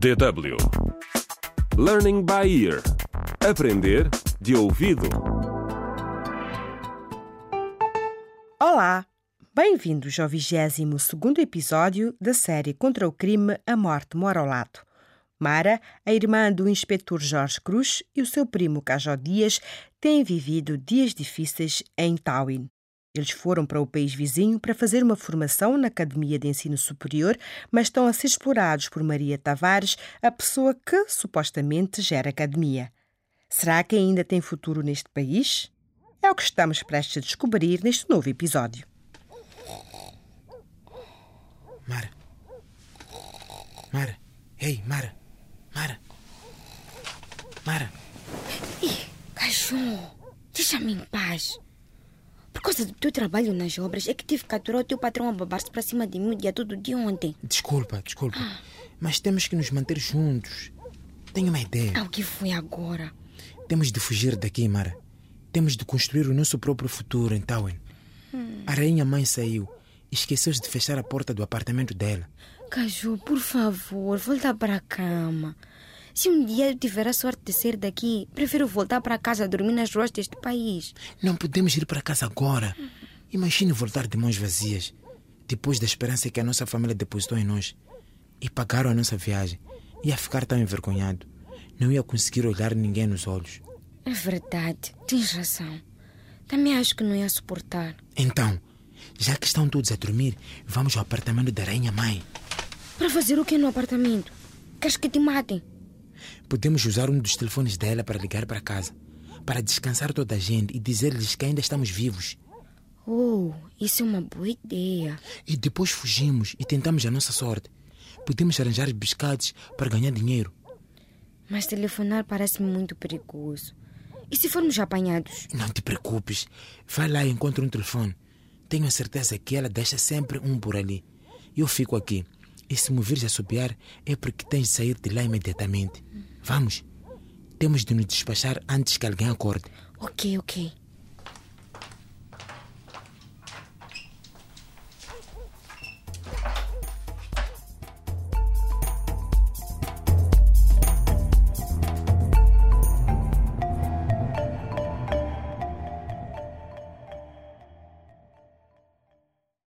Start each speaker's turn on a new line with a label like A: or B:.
A: DW Learning by Ear Aprender de ouvido.
B: Olá! Bem-vindos ao 22 episódio da série Contra o Crime A Morte Mora ao Lado. Mara, a irmã do inspetor Jorge Cruz e o seu primo Cajó Dias têm vivido dias difíceis em Tawin. Eles foram para o país vizinho para fazer uma formação na Academia de Ensino Superior, mas estão a ser explorados por Maria Tavares, a pessoa que supostamente gera a academia. Será que ainda tem futuro neste país? É o que estamos prestes a descobrir neste novo episódio.
C: Mara. Mara. Ei, Mara. Mara. Mara.
D: Ih, cachorro, deixa-me em paz. Por causa do teu trabalho nas obras, é que tive que capturar o teu patrão a babar-se para cima de mim o dia todo de ontem.
C: Desculpa, desculpa. Mas temos que nos manter juntos. Tenho uma ideia.
D: Ah, o que foi agora?
C: Temos de fugir daqui, Mara. Temos de construir o nosso próprio futuro em Tauen. A rainha mãe saiu esqueceu-se de fechar a porta do apartamento dela.
D: Caju, por favor, volta para a cama. Se um dia eu tiver a sorte de sair daqui, prefiro voltar para casa dormir nas ruas deste país.
C: Não podemos ir para casa agora. Imagine voltar de mãos vazias, depois da esperança que a nossa família depositou em nós. E pagaram a nossa viagem. Ia ficar tão envergonhado. Não ia conseguir olhar ninguém nos olhos.
D: É verdade, tens razão. Também acho que não ia suportar.
C: Então, já que estão todos a dormir, vamos ao apartamento da rainha mãe.
D: Para fazer o que no apartamento? Queres que te matem?
C: Podemos usar um dos telefones dela para ligar para casa, para descansar toda a gente e dizer-lhes que ainda estamos vivos.
D: Oh, isso é uma boa ideia.
C: E depois fugimos e tentamos a nossa sorte. Podemos arranjar biscates para ganhar dinheiro.
D: Mas telefonar parece-me muito perigoso. E se formos apanhados?
C: Não te preocupes. Vai lá e encontra um telefone. Tenho a certeza que ela deixa sempre um por ali. Eu fico aqui. E se me vires a subiar, é porque tens de sair de lá imediatamente. Vamos. Temos de nos despachar antes que alguém acorde.
D: Ok, ok.